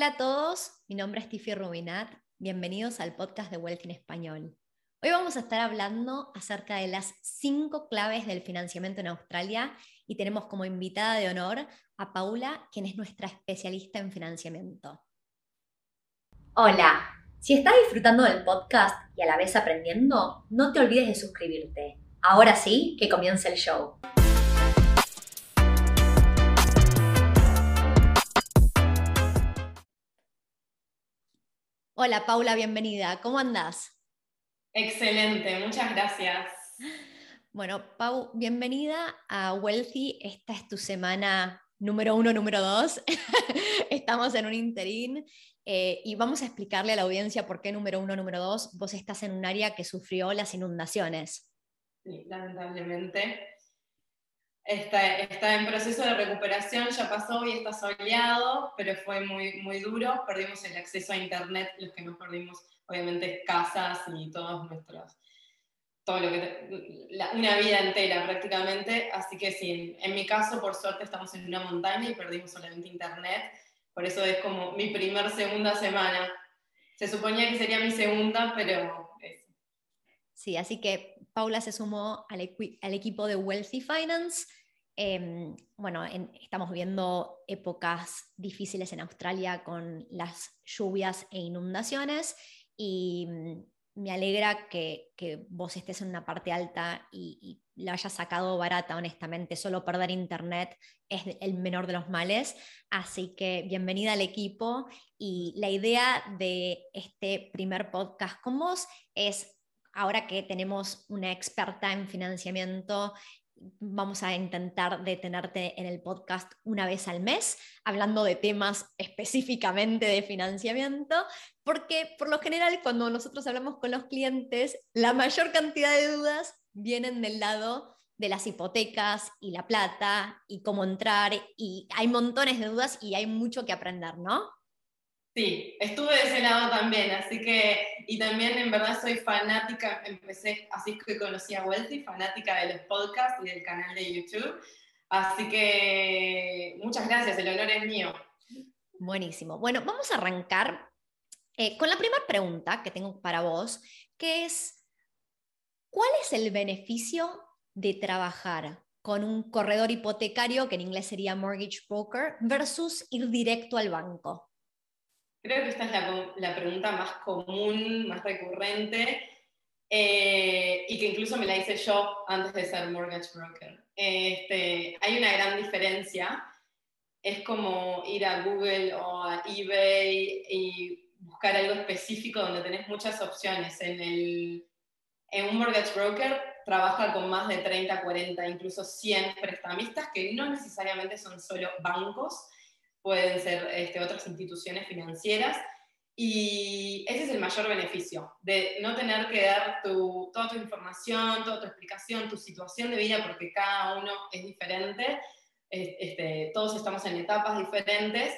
Hola a todos, mi nombre es Tiffy Rubinat. Bienvenidos al podcast de Wealth in Español. Hoy vamos a estar hablando acerca de las cinco claves del financiamiento en Australia y tenemos como invitada de honor a Paula, quien es nuestra especialista en financiamiento. Hola, si estás disfrutando del podcast y a la vez aprendiendo, no te olvides de suscribirte. Ahora sí, que comience el show. Hola Paula, bienvenida. ¿Cómo andás? Excelente, muchas gracias. Bueno, Pau, bienvenida a Wealthy. Esta es tu semana número uno, número dos. Estamos en un interín eh, y vamos a explicarle a la audiencia por qué número uno, número dos. Vos estás en un área que sufrió las inundaciones. Sí, lamentablemente. Está, está, en proceso de recuperación, ya pasó y está soleado, pero fue muy, muy duro. Perdimos el acceso a Internet, los que nos perdimos, obviamente, casas y todos nuestros, todo lo que, una vida entera prácticamente. Así que sí, en mi caso, por suerte, estamos en una montaña y perdimos solamente Internet. Por eso es como mi primer, segunda semana. Se suponía que sería mi segunda, pero... Sí, así que Paula se sumó al, equipo de Wealthy Finance. Em, bueno, estamos viendo épocas difíciles en Australia con las lluvias e inundaciones y mm, me alegra que, vos estés en una parte alta y, y, la hayas sacado barata, honestamente. Solo perder internet es el menor de los males. Así que bienvenida al equipo. Y la idea de este primer podcast con vos es ahora que tenemos una experta en financiamiento, vamos a intentar detenerte en el podcast una vez al mes, hablando de temas específicamente de financiamiento, porque por lo general cuando nosotros hablamos con los clientes, la mayor cantidad de dudas vienen del lado de las hipotecas y la plata y cómo entrar, y hay montones de dudas y hay mucho que aprender, ¿no? Sí, estuve de ese lado también, así que, y también en verdad soy fanática, empecé así que conocí a Wealthy, fanática de los podcasts y del canal de YouTube, así que muchas gracias, el honor es mío. Buenísimo. Bueno, vamos a arrancar eh, con la primera pregunta que tengo para vos, que es, ¿cuál es el beneficio de trabajar con un corredor hipotecario, que en inglés sería mortgage broker, versus ir directo al banco? Creo que esta es la, pregunta más común, más recurrente, eh, y que incluso me la hice yo antes de ser mortgage broker. Este, hay una gran diferencia. Es como ir a Google o a eBay y buscar algo específico donde tenés muchas opciones. En, el, en un mortgage broker trabaja con más de 30, 40, incluso 100 prestamistas que no necesariamente son solo bancos, pueden ser este, otras instituciones financieras. Y ese es el mayor beneficio, de no tener que dar tu, toda tu información, toda tu explicación, tu situación de vida, porque cada uno es diferente, este, todos estamos en etapas diferentes,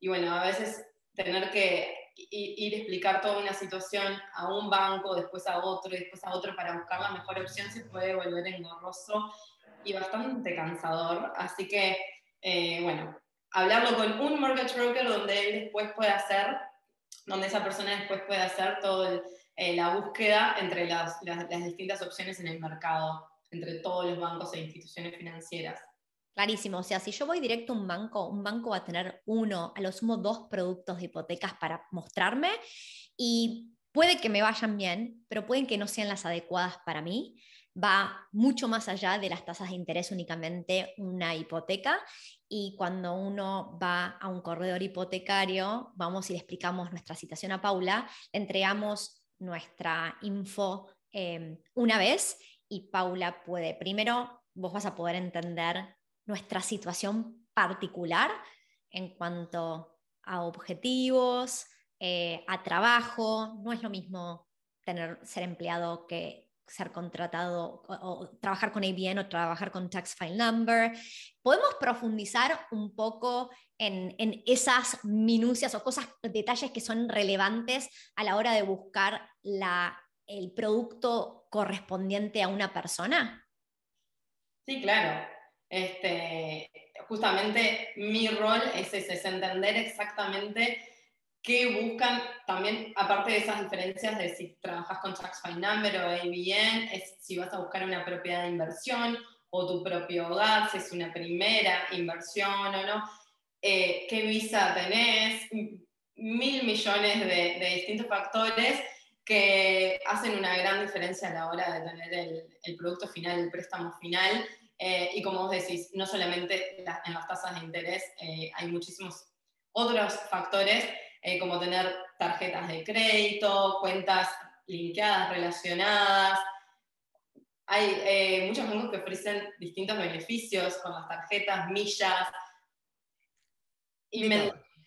y bueno, a veces tener que ir a explicar toda una situación a un banco, después a otro, y después a otro para buscar la mejor opción se puede volver engorroso y bastante cansador. Así que, eh, bueno, hablarlo con un mortgage broker donde él después puede hacer, donde esa persona después puede hacer toda eh, la búsqueda entre las, las, distintas opciones en el mercado, entre todos los bancos e instituciones financieras. Clarísimo, o sea, si yo voy directo a un banco, un banco va a tener uno, a lo sumo dos productos de hipotecas para mostrarme y puede que me vayan bien, pero pueden que no sean las adecuadas para mí va mucho más allá de las tasas de interés únicamente una hipoteca. Y cuando uno va a un corredor hipotecario, vamos y le explicamos nuestra situación a Paula, entregamos nuestra info em, una vez y Paula puede, primero, vos vas a poder entender nuestra situación particular en cuanto a objetivos, eh, a trabajo, no es lo mismo tener, ser empleado que ser contratado o, trabajar con ABN o trabajar con Tax File Number. ¿Podemos profundizar un poco en, esas minucias o cosas, detalles que son relevantes a la hora de buscar la, el producto correspondiente a una persona? Sí, claro. Este, justamente mi rol es ese, es entender exactamente qué buscan también, aparte de esas diferencias de si trabajas con Tax Number o ABN, es si vas a buscar una propiedad de inversión o tu propio hogar, si es una primera inversión o no, eh, qué visa tenés, mil millones de, distintos factores que hacen una gran diferencia a la hora de tener el, producto final, el préstamo final. Eh, y como vos decís, no solamente en las tasas de interés, eh, hay muchísimos otros factores, como tener tarjetas de crédito, cuentas linkeadas, relacionadas, hay eh, muchos bancos que ofrecen distintos beneficios con las tarjetas, millas. Y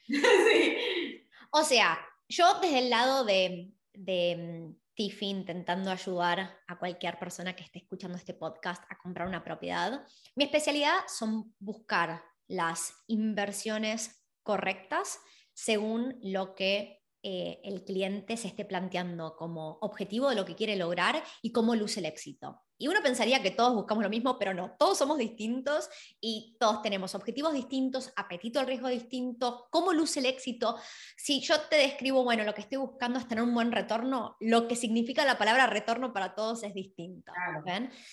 O sea, yo desde el lado de, de mm, Tiffy intentando ayudar a cualquier persona que esté escuchando este podcast a comprar una propiedad, mi especialidad son buscar las inversiones correctas según lo que eh, el cliente se esté planteando como objetivo de lo que quiere lograr y cómo luce el éxito. Y uno pensaría que todos buscamos lo mismo, pero no, todos somos distintos y todos tenemos objetivos distintos, apetito al riesgo distinto, cómo luce el éxito. Si yo te describo, bueno, lo que estoy buscando es tener un buen retorno, lo que significa la palabra retorno para todos es distinto.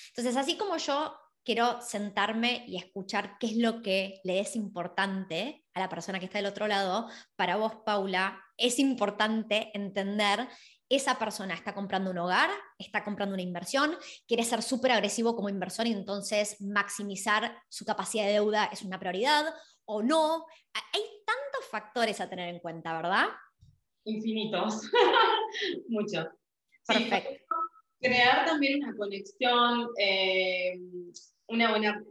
Entonces, así como yo quiero sentarme y escuchar qué es lo que le es importante a la persona que está del otro lado. Para vos, Paula, es importante entender esa persona está comprando un hogar, está comprando una inversión, quiere ser súper agresivo como inversor y entonces maximizar su capacidad de deuda es una prioridad o no. Hay tantos factores a tener en cuenta, ¿verdad? Infinitos, muchos. Perfecto. Crear también una conexión, eh, una buena,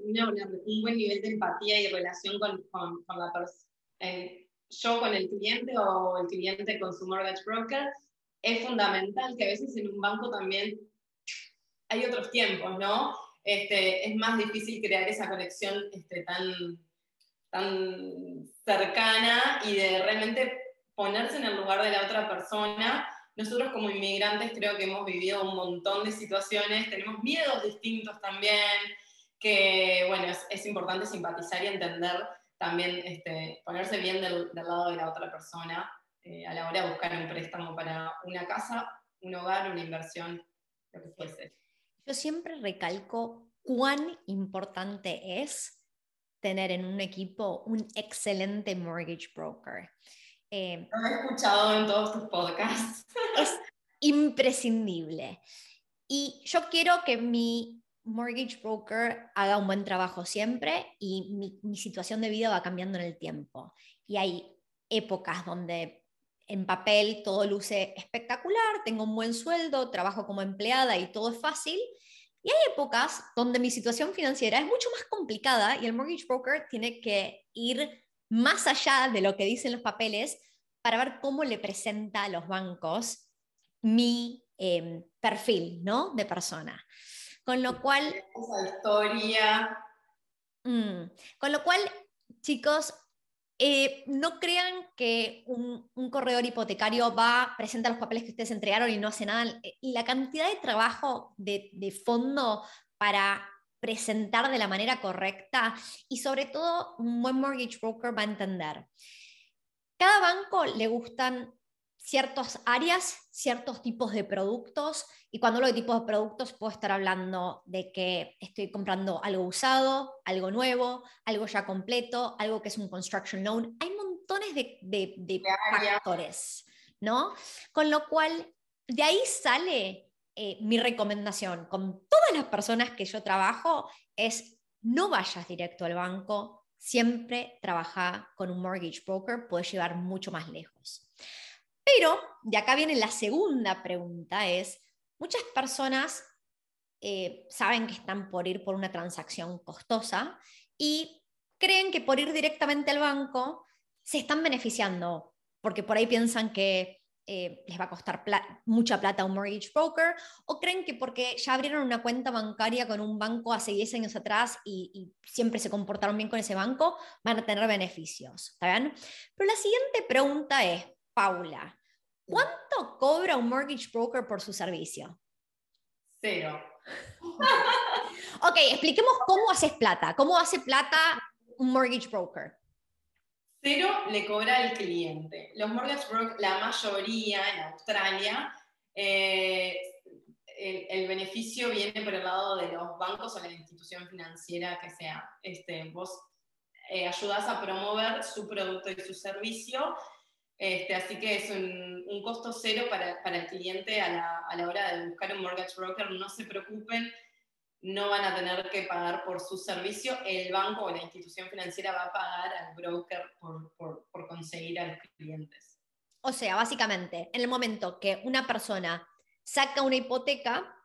un buen nivel de empatía y relación con, con, la persona, eh, yo con el cliente o el cliente con su mortgage broker, es fundamental que a veces en un banco también hay otros tiempos, ¿no? Este, es más difícil crear esa conexión este, tan, tan cercana y de realmente ponerse en el lugar de la otra persona. Nosotros como inmigrantes creo que hemos vivido un montón de situaciones, tenemos miedos distintos también, que, bueno, es, importante simpatizar y entender también, este, ponerse bien del, lado de la otra persona eh, a la hora de buscar un préstamo para una casa, un hogar, una inversión, lo que fuese. Yo siempre recalco cuán importante es tener en un equipo un excelente mortgage broker. Eh, lo he escuchado en todos tus podcasts. Es imprescindible. Y yo quiero que mi mortgage broker haga un buen trabajo siempre y mi, situación de vida va cambiando en el tiempo. Y hay épocas donde en papel todo luce espectacular, tengo un buen sueldo, trabajo como empleada y todo es fácil. Y hay épocas donde mi situación financiera es mucho más complicada y el mortgage broker tiene que ir más allá de lo que dicen los papeles para ver cómo le presenta a los bancos mi em, perfil ¿no? de persona. Con lo cual... Esa historia. Mm, con lo cual, chicos, eh, no crean que un, corredor hipotecario va, presenta los papeles que ustedes entregaron y no hace nada. Y la cantidad de trabajo de, de fondo para presentar de la manera correcta y sobre todo un buen mortgage broker va a entender. Cada banco le gustan ciertas áreas, ciertos tipos de productos. Y cuando hablo de tipos de productos, puedo estar hablando de que estoy comprando algo usado, algo nuevo, algo ya completo, algo que es un construction loan. Hay montones de, de, factores, ¿no? Con lo cual, de ahí sale eh, mi recomendación con todas las personas que yo trabajo, es no vayas directo al banco, siempre trabaja con un mortgage broker, puede llevar mucho más lejos. Pero de acá viene la segunda pregunta, es, muchas personas eh, saben que están por ir por una transacción costosa y creen que por ir directamente al banco se están beneficiando, porque por ahí piensan que eh, les va a costar mucha plata a un mortgage broker, o creen que porque ya abrieron una cuenta bancaria con un banco hace 10 años atrás y, y, siempre se comportaron bien con ese banco, van a tener beneficios. ¿Está bien? Pero la siguiente pregunta es, Paula, ¿cuánto cobra un mortgage broker por su servicio? Cero. ok, expliquemos cómo haces plata. ¿Cómo hace plata un mortgage broker? Cero le cobra al cliente. Los mortgage brokers, la mayoría en Australia, eh, el, beneficio viene por el lado de los bancos o la institución financiera que sea. Este, vos eh, ayudas a promover su producto y su servicio, este, así que es un, costo cero para, el cliente a la, a la, hora de buscar un mortgage broker. No se preocupen, no van a tener que pagar por su servicio. El banco o la institución financiera va a pagar al broker por, por, por conseguir a los clientes. O sea, básicamente, en el momento que una persona saca una hipoteca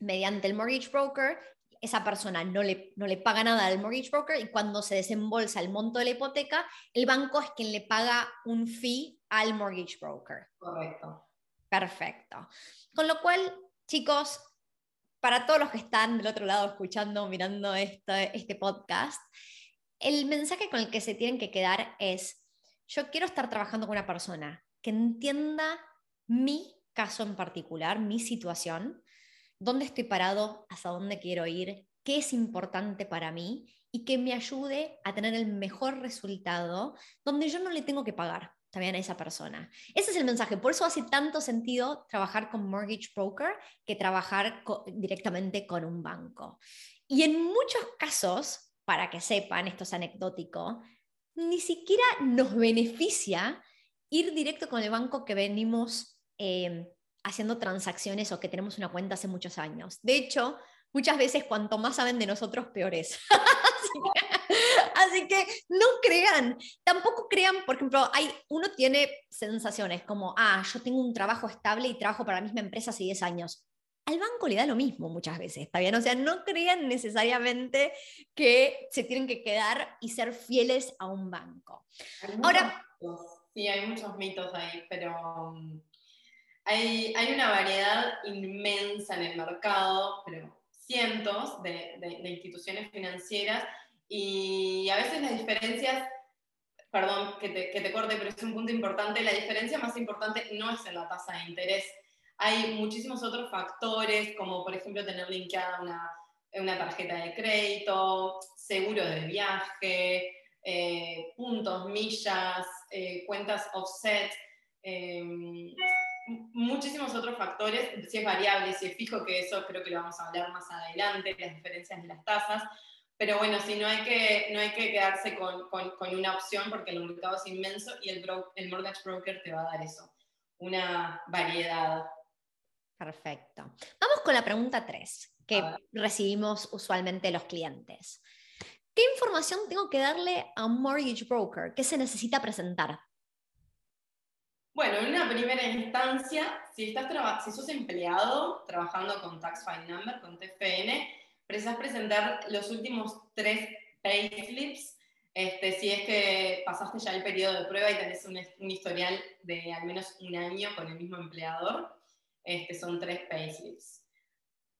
mediante el mortgage broker, esa persona no le, no le paga nada al mortgage broker y cuando se desembolsa el monto de la hipoteca, el banco es quien le paga un fee al mortgage broker. Correcto. Perfecto. Con lo cual, chicos, para todos los que están del otro lado escuchando, mirando este, este podcast, el mensaje con el que se tienen que quedar es, yo quiero estar trabajando con una persona que entienda mi caso en particular, mi situación, dónde estoy parado, hasta dónde quiero ir, qué es importante para mí y que me ayude a tener el mejor resultado donde yo no le tengo que pagar también a esa persona. Ese es el mensaje. Por eso hace tanto sentido trabajar con mortgage broker que trabajar directamente con un banco. Y en muchos casos, para que sepan, esto es anecdótico, ni siquiera nos beneficia ir directo con el banco que venimos Em, haciendo transacciones o que tenemos una cuenta hace muchos años. De hecho, muchas veces cuanto más saben de nosotros, peores. así, que, no crean, tampoco crean, por ejemplo, hay, uno tiene sensaciones como, ah, yo tengo un trabajo estable y trabajo para la misma empresa hace 10 años. Al banco le da lo mismo muchas veces, ¿está bien? O sea, no crean necesariamente que se tienen que quedar y ser fieles a un banco. Ahora... Sí, hay muchos mitos ahí, pero mm, hay, una variedad inmensa en el mercado, pero cientos de, instituciones financieras y a veces las diferencias, perdón que te, que te corte, pero es un punto importante, la diferencia más importante no es en la tasa de interés. Hay muchísimos otros factores, como por ejemplo tener linkeada una, una tarjeta de crédito, seguro de viaje, eh, puntos, millas, eh, cuentas offset. Eh, muchísimos otros factores, si es variable, si es fijo, que eso creo que lo vamos a hablar más adelante, las diferencias de las tasas. Pero bueno, si no hay que, no hay que quedarse con, con, una opción porque el mercado es inmenso y el, el mortgage broker te va a dar eso, una variedad. Perfecto. Vamos con la pregunta 3 que recibimos usualmente los clientes. ¿Qué información tengo que darle a un mortgage broker? ¿Qué se necesita presentar? Bueno, en una primera instancia, si, estás si sos empleado trabajando con Tax File Number, con TFN, precisas presentar los últimos tres payslips. Este, si es que pasaste ya el periodo de prueba y tenés un, historial de al menos un año con el mismo empleador, este, son tres payslips.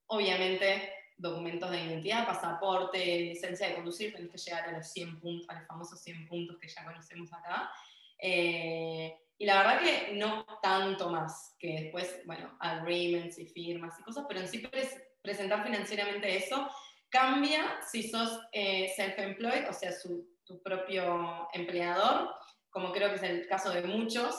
Obviamente, documentos de identidad, pasaporte, licencia de conducir, tenés que llegar a los 100 puntos, a los famosos 100 puntos que ya conocemos acá. Eh, y la verdad que no tanto más, que después, bueno, agreements y firmas y cosas, pero en sí presentar financieramente eso cambia si sos eh, self-employed, o sea, tu propio empleador, como creo que es el caso de muchos.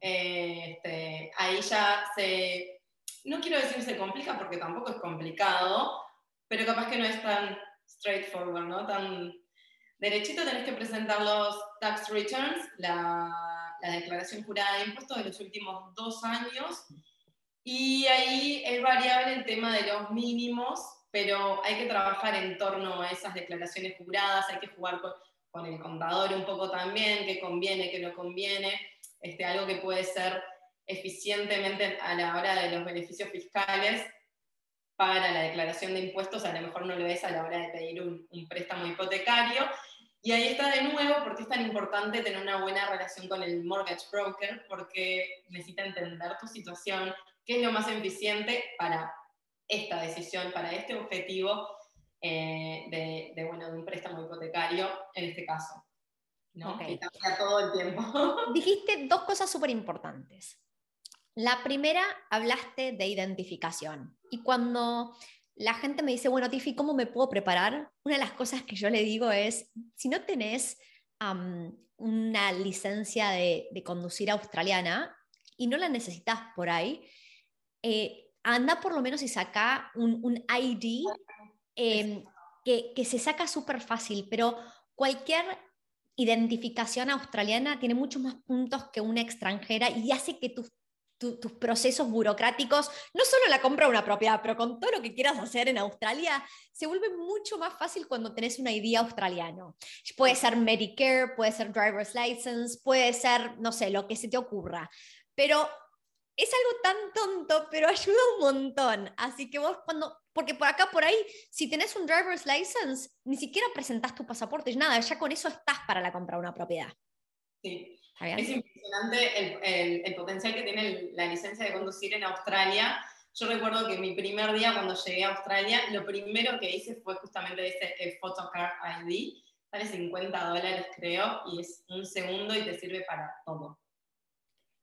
Eh, este, ahí ya se, no quiero decir se complica porque tampoco es complicado, pero capaz que no es tan straightforward, ¿no? Tan derechito tenés que presentar los tax returns, la la declaración jurada de impuestos de los últimos dos años. Y ahí es variable el tema de los mínimos, pero hay que trabajar en torno a esas declaraciones juradas, hay que jugar con, el contador un poco también, qué conviene, qué no conviene, este, algo que puede ser eficientemente a la hora de los beneficios fiscales para la declaración de impuestos, a lo mejor no lo es a la hora de pedir un, un préstamo hipotecario, y ahí está de nuevo porque es tan importante tener una buena relación con el mortgage broker, porque necesita entender tu situación, qué es lo más eficiente para esta decisión, para este objetivo eh, de, bueno, de un préstamo hipotecario en este caso. ¿no? Que cambia todo el tiempo. Dijiste dos cosas súper importantes. La primera, hablaste de identificación. Y cuando la gente me dice, bueno, Tiffy, ¿cómo me puedo preparar? Una de las cosas que yo le digo es, si no tenés una licencia de, conducir australiana y no la necesitas por ahí, eh, anda por lo menos y saca un, ID em, que, que, se saca súper fácil, pero cualquier identificación australiana tiene muchos más puntos que una extranjera y hace que tus tus procesos burocráticos, no solo la compra de una propiedad, pero con todo lo que quieras hacer en Australia, se vuelve mucho más fácil cuando tenés una idea australiano. Puede ser Medicare, puede ser Driver's License, puede ser, no sé, lo que se te ocurra. Pero es algo tan tonto, pero ayuda un montón. Así que vos cuando, porque por acá, por ahí, si tenés un driver's license, ni siquiera presentás tu pasaporte, nada, ya con eso estás para la compra de una propiedad. Sí, es impresionante el, potencial que tiene la licencia de conducir en Australia. Yo recuerdo que mi primer día cuando llegué a Australia, lo primero que hice fue justamente ese el Photocard ID. Sale 50 dólares creo y es un segundo y te sirve para todo.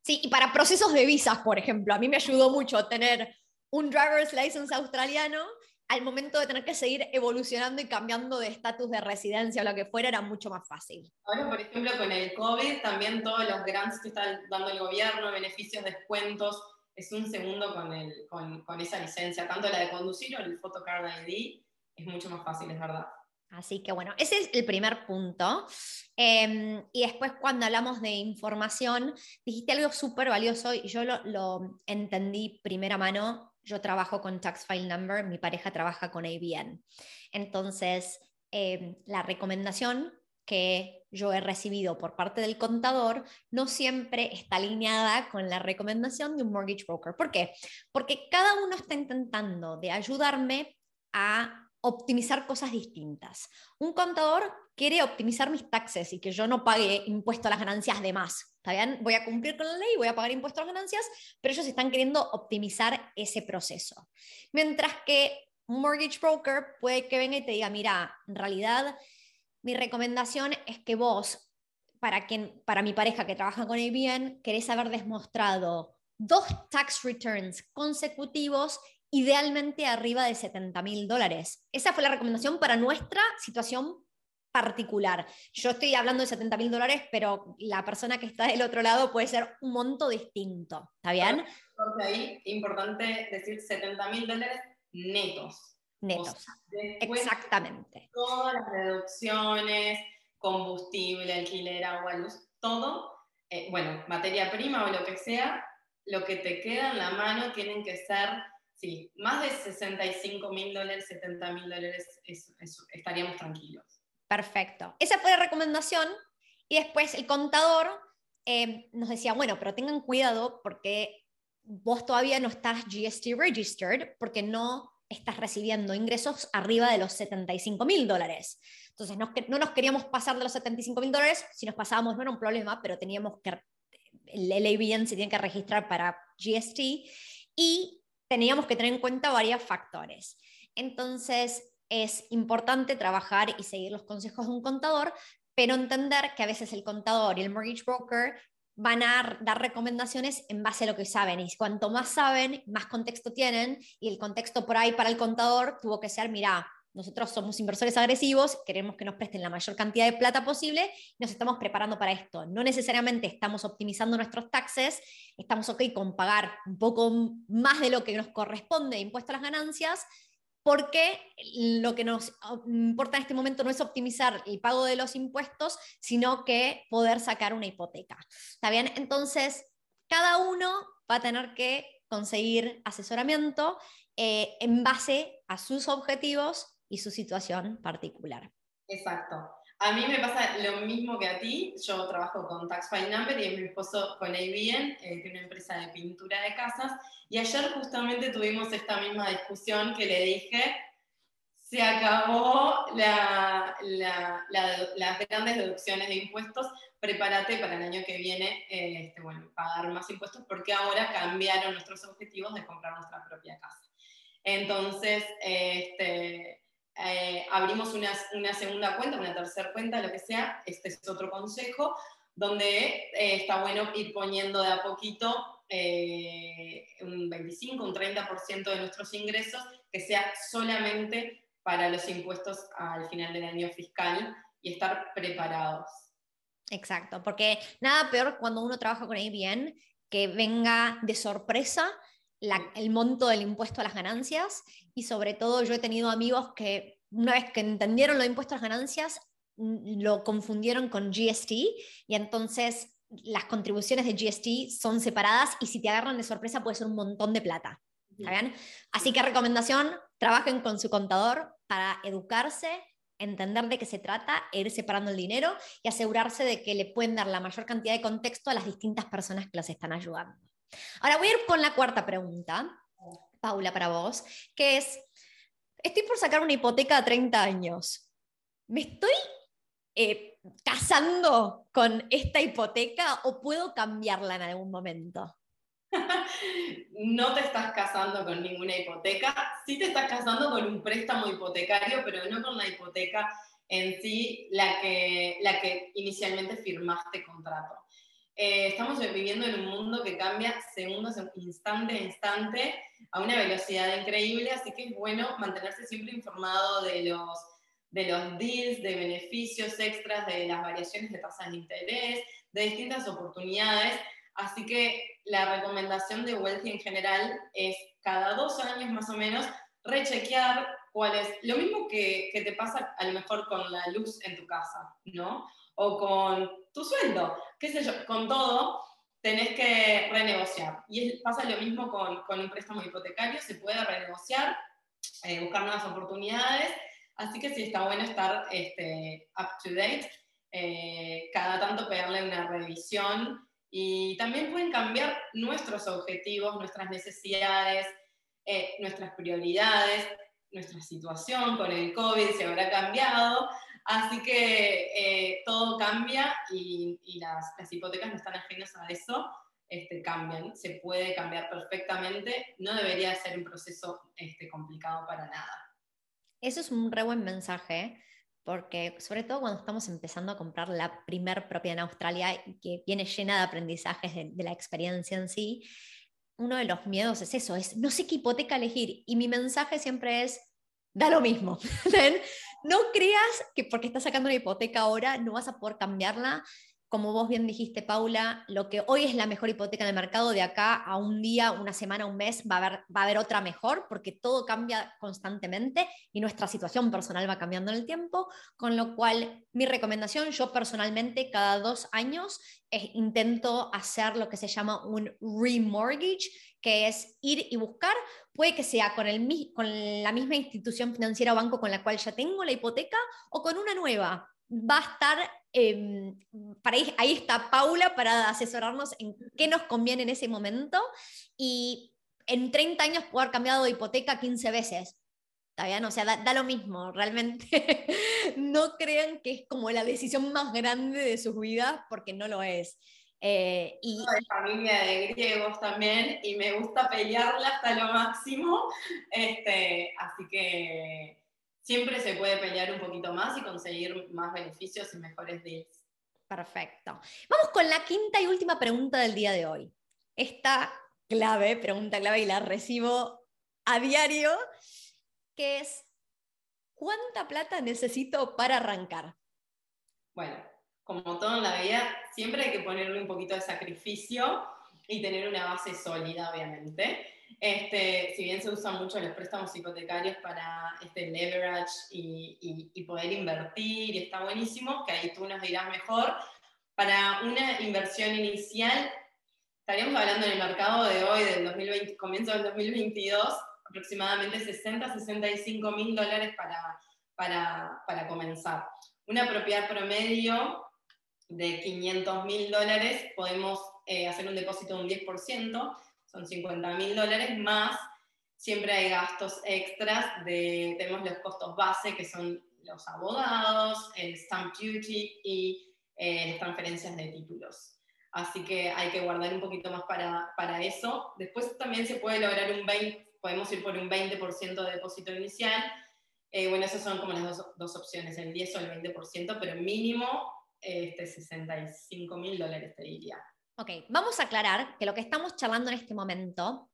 Sí, y para procesos de visas, por ejemplo, a mí me ayudó mucho tener un driver's license australiano al momento de tener que seguir evolucionando y cambiando de estatus de residencia o lo que fuera, era mucho más fácil. Ahora, por ejemplo, con el COVID, también todos los grants que está dando el gobierno, beneficios, descuentos, es un segundo con, el, con, con esa licencia, tanto la de conducir o el Photocard ID, es mucho más fácil, es verdad. Así que bueno, ese es el primer punto. Em, y después cuando hablamos de información, dijiste algo súper valioso y yo lo, lo, entendí primera mano yo trabajo con Tax File Number, mi pareja trabaja con ABN. Entonces, em, la recomendación que yo he recibido por parte del contador no siempre está alineada con la recomendación de un mortgage broker. ¿Por qué? Porque cada uno está intentando de ayudarme a optimizar cosas distintas. Un contador quiere optimizar mis taxes y que yo no pague impuesto a las ganancias de más. ¿Está bien? Voy a cumplir con la ley, voy a pagar impuesto a las ganancias, pero ellos están queriendo optimizar ese proceso. Mientras que un mortgage broker puede que venga y te diga, mira, en realidad mi recomendación es que vos, para, quien, para mi pareja que trabaja con ABN, querés haber demostrado dos tax returns consecutivos idealmente arriba de 70 mil dólares. Esa fue la recomendación para nuestra situación particular. Yo estoy hablando de 70 mil dólares, pero la persona que está del otro lado puede ser un monto distinto. ¿Está bien? Porque ahí, importante decir 70 mil dólares netos. Netos. Exactamente. Todas las reducciones, combustible, alquiler, agua, luz, todo, eh, bueno, materia prima o lo que sea, lo que te queda en la mano tienen que ser sí, más de 65 mil dólares, 70 mil dólares, estaríamos tranquilos. Perfecto. Esa fue la recomendación. Y después el contador eh, nos decía, bueno, pero tengan cuidado porque vos todavía no estás GST registered porque no estás recibiendo ingresos arriba de los 75 mil dólares. Entonces, no, no, nos queríamos pasar de los 75 mil dólares, si nos pasábamos no era un problema, pero teníamos que, el LABN se tiene que registrar para GST y teníamos que tener en cuenta varios factores. Entonces, es importante trabajar y seguir los consejos de un contador, pero entender que a veces el contador y el mortgage broker van a dar recomendaciones en base a lo que saben. Y cuanto más saben, más contexto tienen. Y el contexto por ahí para el contador tuvo que ser, mira, nosotros somos inversores agresivos, queremos que nos presten la mayor cantidad de plata posible, nos estamos preparando para esto. No necesariamente estamos optimizando nuestros taxes, estamos ok con pagar un poco más de lo que nos corresponde de impuesto a las ganancias, porque lo que nos importa en este momento no es optimizar el pago de los impuestos, sino que poder sacar una hipoteca. ¿Está bien? Entonces, cada uno va a tener que conseguir asesoramiento eh, en base a sus objetivos y su situación particular. Exacto. A mí me pasa lo mismo que a ti. Yo trabajo con Tax File Number y mi esposo con ABN, eh, que es una empresa de pintura de casas. Y ayer justamente tuvimos esta misma discusión que le dije, se acabó la, la, las grandes deducciones de impuestos, prepárate para el año que viene eh, este, bueno, pagar más impuestos porque ahora cambiaron nuestros objetivos de comprar nuestra propia casa. Entonces, este, eh, abrimos una, una, segunda cuenta, una tercera cuenta, lo que sea, este es otro consejo, donde eh, está bueno ir poniendo de a poquito eh, un 25, un 30% de nuestros ingresos, que sea solamente para los impuestos al final del año fiscal y estar preparados. Exacto, porque nada peor cuando uno trabaja con ABN que venga de sorpresa el monto del impuesto a las ganancias y sobre todo yo he tenido amigos que una vez que entendieron lo de impuesto a las ganancias lo confundieron con GST y entonces las contribuciones de GST son separadas y si te agarran de sorpresa puede ser un montón de plata. Así que recomendación, trabajen con su contador para educarse, entender de qué se trata, e ir separando el dinero y asegurarse de que le pueden dar la mayor cantidad de contexto a las distintas personas que las están ayudando. Ahora voy a ir con la cuarta pregunta, Paula, para vos, que es, estoy por sacar una hipoteca a 30 años. ¿Me estoy eh, casando con esta hipoteca o puedo cambiarla en algún momento? no te estás casando con ninguna hipoteca, sí te estás casando con un préstamo hipotecario, pero no con la hipoteca en sí, la que, la que inicialmente firmaste contrato. Eh, estamos viviendo en un mundo que cambia segundos, instante a instante, a una velocidad increíble, así que es bueno mantenerse siempre informado de los, de los deals, de beneficios extras, de las variaciones de tasas de interés, de distintas oportunidades Así que la recomendación de Wealthy en general es cada dos años más o menos rechequear cuál es, lo mismo que, te pasa a lo mejor con la luz en tu casa, ¿no? O con tu sueldo, qué sé yo, con todo tenés que renegociar. Y pasa lo mismo con, un préstamo hipotecario, se puede renegociar, eh, buscar nuevas oportunidades, así que sí está bueno estar este, up to date, eh, cada tanto pegarle una revisión y también pueden cambiar nuestros objetivos, nuestras necesidades, eh, nuestras prioridades, nuestra situación con el COVID se habrá cambiado. Así que eh, todo cambia y, las, las, hipotecas no están ajenas a eso, este, cambian, se puede cambiar perfectamente, no debería ser un proceso este, complicado para nada. Eso es un re buen mensaje porque sobre todo cuando estamos empezando a comprar la primer propiedad en Australia y que viene llena de aprendizajes de, la experiencia en sí, uno de los miedos es eso, es no sé qué hipoteca elegir. Y mi mensaje siempre es, da lo mismo. no creas que porque estás sacando una hipoteca ahora no vas a poder cambiarla como vos bien dijiste, Paula, lo que hoy es la mejor hipoteca en el mercado, de acá a un día, una semana, un mes, va a haber, otra mejor, porque todo cambia constantemente y nuestra situación personal va cambiando en el tiempo, con lo cual mi recomendación, yo personalmente cada dos años intento hacer lo que se llama un remortgage, que es ir y buscar, puede que sea con, el, con la misma institución financiera o banco con la cual ya tengo la hipoteca o con una nueva va a estar, em, para ahí, está Paula para asesorarnos en qué nos conviene en ese momento y en 30 años puedo haber cambiado de hipoteca 15 veces. ¿Está bien? O sea, da, lo mismo, realmente no crean que es como la decisión más grande de sus vidas, porque no lo es. Eh, y de familia de griegos también, y me gusta pelearla hasta lo máximo, este, así que siempre se puede pelear un poquito más y conseguir más beneficios y mejores deals. Perfecto. Vamos con la quinta y última pregunta del día de hoy. Esta clave, pregunta clave, y la recibo a diario, que es, ¿cuánta plata necesito para arrancar? Bueno, como todo en la vida, siempre hay que ponerle un poquito de sacrificio y tener una base sólida, obviamente. Este, si bien se usan mucho los préstamos hipotecarios para este leverage y, y, poder invertir, y está buenísimo, que ahí tú nos dirás mejor, para una inversión inicial, estaríamos hablando en el mercado de hoy, del 2020, comienzo del 2022, aproximadamente 60, 65 mil dólares para, para, para comenzar. Una propiedad promedio de 500 mil dólares, podemos eh, hacer un depósito de un 10%, son 50 mil dólares más, siempre hay gastos extras, de, tenemos los costos base que son los abogados, el stamp duty y eh, las transferencias de títulos. Así que hay que guardar un poquito más para, para eso. Después también se puede lograr un 20, podemos ir por un 20% de depósito inicial. Eh, bueno, esas son como las dos, dos, opciones, el 10 o el 20%, pero mínimo este, 65 mil dólares te diría. Ok, vamos a aclarar que lo que estamos charlando en este momento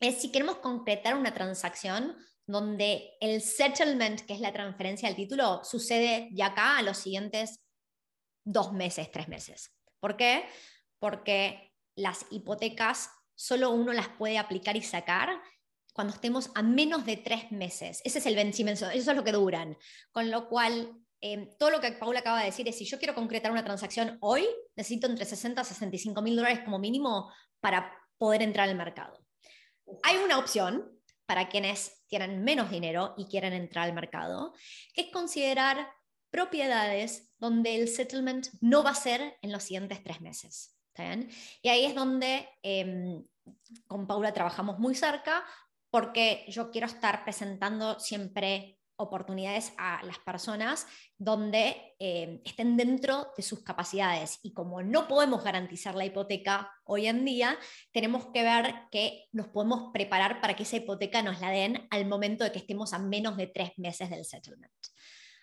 es si queremos concretar una transacción donde el settlement, que es la transferencia del título, sucede de acá a los siguientes dos meses, tres meses. ¿Por qué? Porque las hipotecas solo uno las puede aplicar y sacar cuando estemos a menos de tres meses. Ese es el vencimiento, eso es lo que duran. Con lo cual, em, todo lo que Paula acaba de decir es, si yo quiero concretar una transacción hoy, necesito entre 60 a 65 mil dólares como mínimo para poder entrar al mercado. Hay una opción para quienes tienen menos dinero y quieren entrar al mercado, que es considerar propiedades donde el settlement no va a ser en los siguientes tres meses. Y ahí es donde em, con Paula trabajamos muy cerca porque yo quiero estar presentando siempre oportunidades a las personas donde em, estén dentro de sus capacidades. Y como no podemos garantizar la hipoteca hoy en día, tenemos que ver que nos podemos preparar para que esa hipoteca nos la den al momento de que estemos a menos de tres meses del settlement.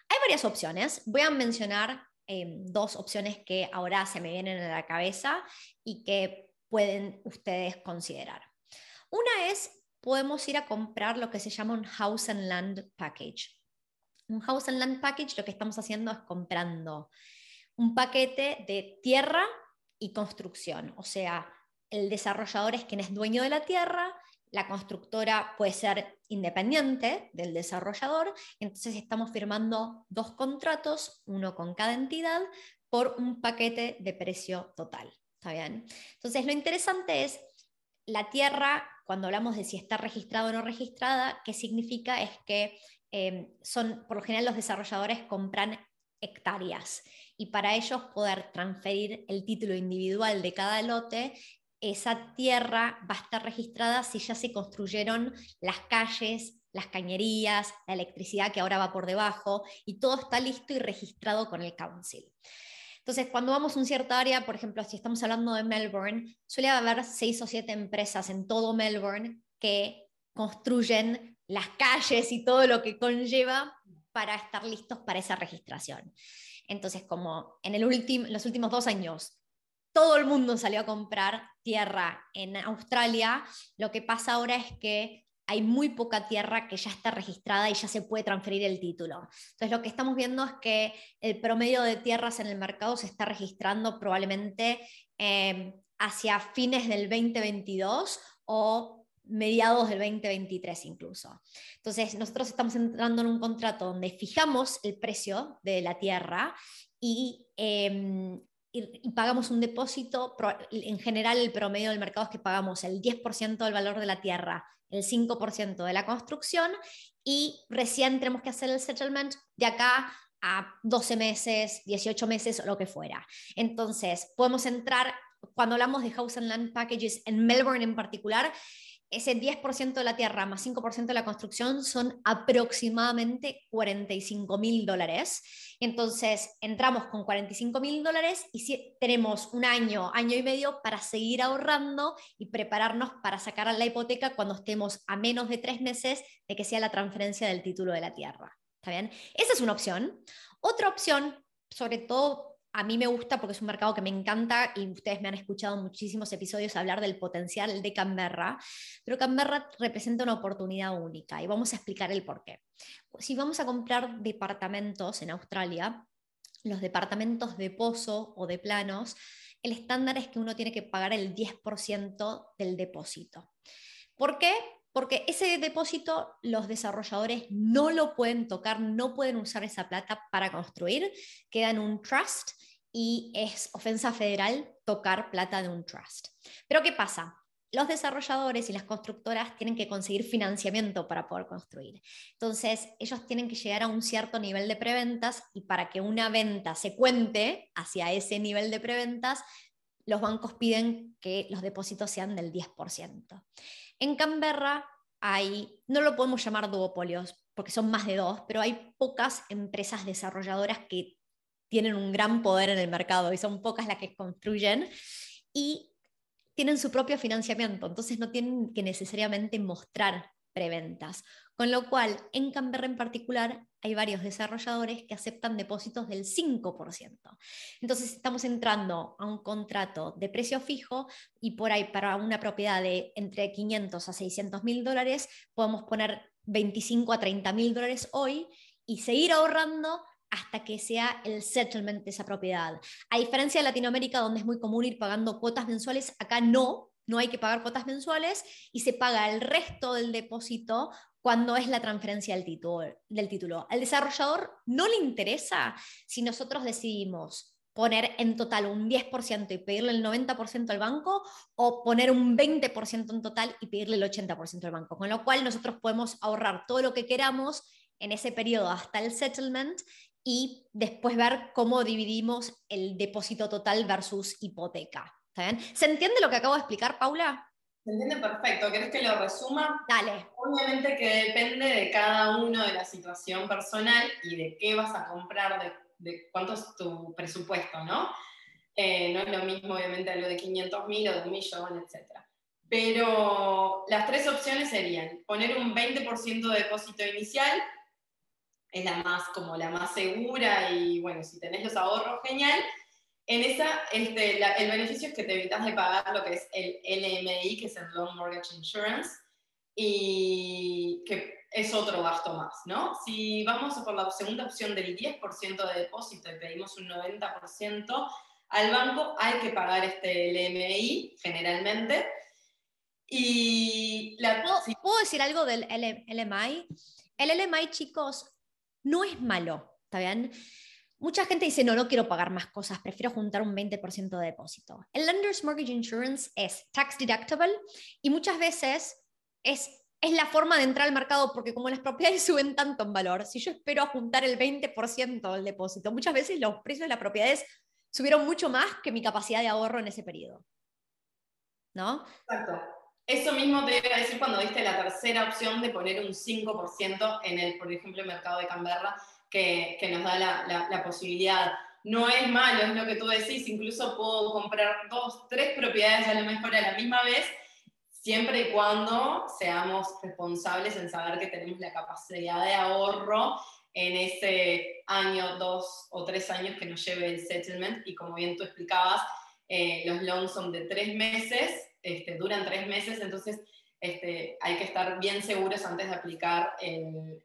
Hay varias opciones. Voy a mencionar em, dos opciones que ahora se me vienen a la cabeza y que pueden ustedes considerar. Una es podemos ir a comprar lo que se llama un House and Land Package. Un House and Land Package lo que estamos haciendo es comprando un paquete de tierra y construcción. O sea, el desarrollador es quien es dueño de la tierra, la constructora puede ser independiente del desarrollador, entonces estamos firmando dos contratos, uno con cada entidad, por un paquete de precio total. ¿Está bien? Entonces, lo interesante es la tierra cuando hablamos de si está registrado o no registrada, ¿qué significa? Es que em, son, por lo general los desarrolladores compran hectáreas y para ellos poder transferir el título individual de cada lote, esa tierra va a estar registrada si ya se construyeron las calles, las cañerías, la electricidad que ahora va por debajo y todo está listo y registrado con el council. Entonces, cuando vamos a un cierto área, por ejemplo, si estamos hablando de Melbourne, suele haber seis o siete empresas en todo Melbourne que construyen las calles y todo lo que conlleva para estar listos para esa registración. Entonces, como en los últimos dos años todo el mundo salió a comprar tierra en Australia, lo que pasa ahora es que hay muy poca tierra que ya está registrada y ya se puede transferir el título. Entonces, lo que estamos viendo es que el promedio de tierras en el mercado se está registrando probablemente eh, hacia fines del 2022 o mediados del 2023 incluso. Entonces, nosotros estamos entrando en un contrato donde fijamos el precio de la tierra y em, y, pagamos un depósito, en general el promedio del mercado es que pagamos el 10% del valor de la tierra, el 5% de la construcción y recién tenemos que hacer el settlement de acá a 12 meses, 18 meses o lo que fuera. Entonces, podemos entrar, cuando hablamos de House and Land Packages en Melbourne en particular, ese 10% de la tierra más 5% de la construcción son aproximadamente 45 mil dólares. Entonces, entramos con 45 mil dólares y si tenemos un año, año y medio para seguir ahorrando y prepararnos para sacar a la hipoteca cuando estemos a menos de tres meses de que sea la transferencia del título de la tierra. ¿Está bien? Esa es una opción. Otra opción, sobre todo a mí me gusta porque es un mercado que me encanta y ustedes me han escuchado muchísimos episodios hablar del potencial de Canberra, pero Canberra representa una oportunidad única y vamos a explicar el por qué. Si vamos a comprar departamentos en Australia, los departamentos de pozo o de planos, el estándar es que uno tiene que pagar el 10% del depósito. ¿Por qué? Porque ese depósito los desarrolladores no lo pueden tocar, no pueden usar esa plata para construir, queda en un trust y es ofensa federal tocar plata de un trust. Pero ¿qué pasa? Los desarrolladores y las constructoras tienen que conseguir financiamiento para poder construir. Entonces, ellos tienen que llegar a un cierto nivel de preventas y para que una venta se cuente hacia ese nivel de preventas, los bancos piden que los depósitos sean del 10%. En Canberra hay, no lo podemos llamar duopolios, porque son más de dos, pero hay pocas empresas desarrolladoras que tienen un gran poder en el mercado y son pocas las que construyen y tienen su propio financiamiento, entonces no tienen que necesariamente mostrar preventas. Con lo cual, en Canberra en particular, hay varios desarrolladores que aceptan depósitos del 5%. Entonces, estamos entrando a un contrato de precio fijo y por ahí para una propiedad de entre 500 a 600 mil dólares, podemos poner 25 a 30 mil dólares hoy y seguir ahorrando hasta que sea el settlement de esa propiedad. A diferencia de Latinoamérica, donde es muy común ir pagando cuotas mensuales, acá no, no hay que pagar cuotas mensuales y se paga el resto del depósito cuando es la transferencia del título, del título. Al desarrollador no le interesa si nosotros decidimos poner en total un 10% y pedirle el 90% al banco o poner un 20% en total y pedirle el 80% al banco. Con lo cual nosotros podemos ahorrar todo lo que queramos en ese periodo hasta el settlement y después ver cómo dividimos el depósito total versus hipoteca. ¿Se entiende lo que acabo de explicar, Paula? Se entiende perfecto. ¿Querés que lo resuma? Dale. Obviamente que depende de cada uno de la situación personal y de qué vas a comprar, de, cuánto es tu presupuesto, ¿no? Eh, no es lo mismo, obviamente, lo de 500 mil o de un millón, etc. Pero las tres opciones serían poner un 20% de depósito inicial, es la más, como la más segura y bueno, si tenés los ahorros, genial en esa, este, el beneficio es que te evitas de pagar lo que es el LMI, que es el Loan Mortgage Insurance, y que es otro gasto más, ¿no? Si vamos por la segunda opción del 10% de depósito y pedimos un 90%, al banco hay que pagar este LMI generalmente. Y la, ¿Puedo, decir algo del LMI? El LMI, chicos, no es malo, ¿está bien? Mucha gente dice, no, no quiero pagar más cosas, prefiero juntar un 20% de depósito. El Lender's Mortgage Insurance es tax deductible y muchas veces es, es la forma de entrar al mercado porque como las propiedades suben tanto en valor, si yo espero juntar el 20% del depósito, muchas veces los precios de las propiedades subieron mucho más que mi capacidad de ahorro en ese periodo. ¿No? Exacto. Eso mismo te iba a decir cuando diste la tercera opción de poner un 5% en el, por ejemplo, mercado de Canberra que, nos da la, posibilidad. No es malo, es lo que tú decís, incluso puedo comprar dos, tres propiedades a lo mejor a la misma vez, siempre y cuando seamos responsables en saber que tenemos la capacidad de ahorro en ese año, dos o tres años que nos lleve el settlement. Y como bien tú explicabas, eh, los loans son de tres meses, este, duran tres meses, entonces este, hay que estar bien seguros antes de aplicar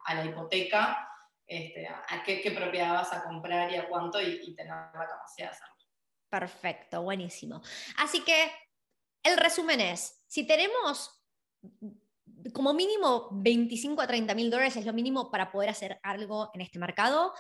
a la hipoteca este, a qué, propiedad vas a comprar y a cuánto y, tener la capacidad de hacerlo. Perfecto, buenísimo. Así que el resumen es, si tenemos como mínimo 25 a 30 mil dólares es lo mínimo para poder hacer algo en este mercado.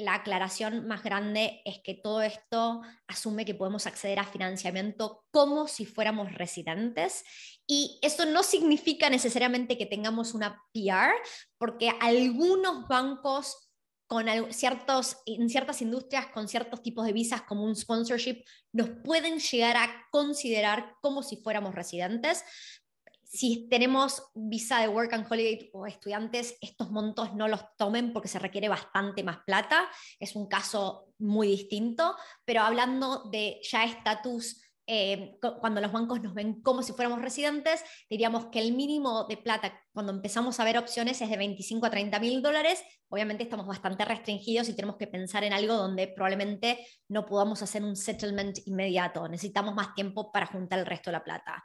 La aclaración más grande es que todo esto asume que podemos acceder a financiamiento como si fuéramos residentes. Y eso no significa necesariamente que tengamos una PR, porque algunos bancos con ciertos, en ciertas industrias con ciertos tipos de visas como un sponsorship nos pueden llegar a considerar como si fuéramos residentes, si tenemos visa de work and holiday o estudiantes, estos montos no los tomen porque se requiere bastante más plata. Es un caso muy distinto, pero hablando de ya estatus, eh, cuando los bancos nos ven como si fuéramos residentes, diríamos que el mínimo de plata cuando empezamos a ver opciones es de 25 a 30 mil dólares. Obviamente estamos bastante restringidos y tenemos que pensar en algo donde probablemente no podamos hacer un settlement inmediato. Necesitamos más tiempo para juntar el resto de la plata.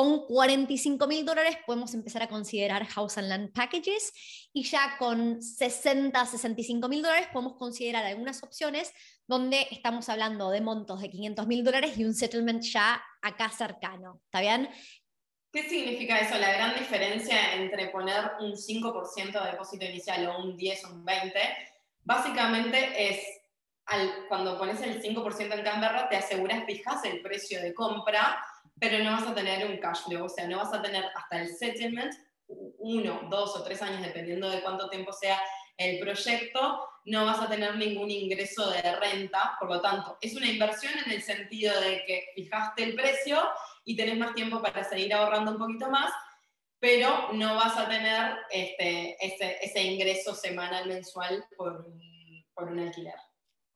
Con 45 mil dólares podemos empezar a considerar House and Land Packages y ya con 60, 65 mil dólares podemos considerar algunas opciones donde estamos hablando de montos de 500 mil dólares y un settlement ya acá cercano. ¿Está bien? ¿Qué significa eso? La gran diferencia entre poner un 5% de depósito inicial o un 10 o un 20, básicamente es al, cuando pones el 5% en Canberra, te aseguras, fijas el precio de compra pero no vas a tener un cash flow, o sea, no vas a tener hasta el settlement, uno, dos o tres años, dependiendo de cuánto tiempo sea el proyecto, no vas a tener ningún ingreso de renta, por lo tanto, es una inversión en el sentido de que fijaste el precio y tenés más tiempo para seguir ahorrando un poquito más, pero no vas a tener este, ese, ese ingreso semanal, mensual por por un alquiler.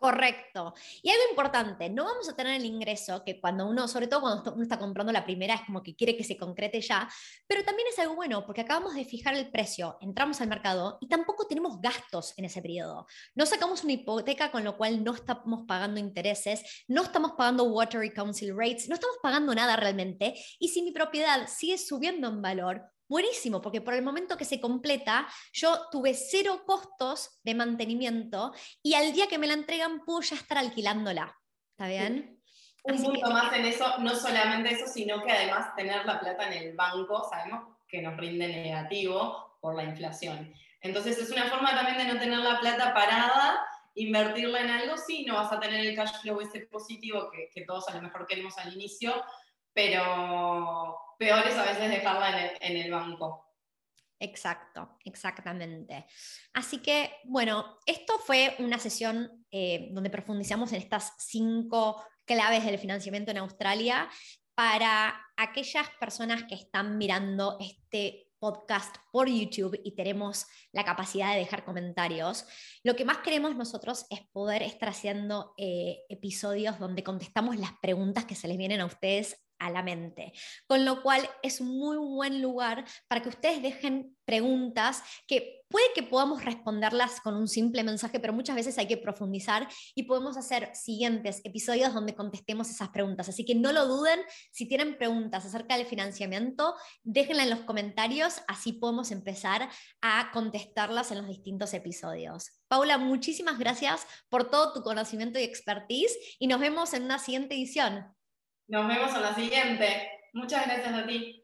Correcto. Y algo importante, no vamos a tener el ingreso que cuando uno, sobre todo cuando uno está comprando la primera, es como que quiere que se concrete ya, pero también es algo bueno porque acabamos de fijar el precio, entramos al mercado y tampoco tenemos gastos en ese periodo. No sacamos una hipoteca con lo cual no estamos pagando intereses, no estamos pagando water council rates, no estamos pagando nada realmente y si mi propiedad sigue subiendo en valor, buenísimo, porque por el momento que se completa, yo tuve cero costos de mantenimiento y al día que me la entregan puedo ya estar alquilándola. ¿Está bien? Un punto más en eso, no solamente eso, sino que además tener la plata en el banco, sabemos que nos rinde negativo por la inflación. Entonces es una forma también de no tener la plata parada, invertirla en algo, sí, no vas a tener el cash flow ese positivo que, que todos a lo mejor queremos al inicio, pero peor es a veces dejarla en el, banco. Exacto, exactamente. Así que, bueno, esto fue una sesión eh, donde profundizamos en estas cinco claves del financiamiento en Australia para aquellas personas que están mirando este podcast por YouTube y tenemos la capacidad de dejar comentarios. Lo que más queremos nosotros es poder estar haciendo eh, episodios donde contestamos las preguntas que se les vienen a ustedes a la mente. Con lo cual es un muy buen lugar para que ustedes dejen preguntas que puede que podamos responderlas con un simple mensaje, pero muchas veces hay que profundizar y podemos hacer siguientes episodios donde contestemos esas preguntas. Así que no lo duden, si tienen preguntas acerca del financiamiento, déjenla en los comentarios, así podemos empezar a contestarlas en los distintos episodios. Paula, muchísimas gracias por todo tu conocimiento y expertise y nos vemos en una siguiente edición. Nos vemos en la siguiente. Muchas gracias a ti.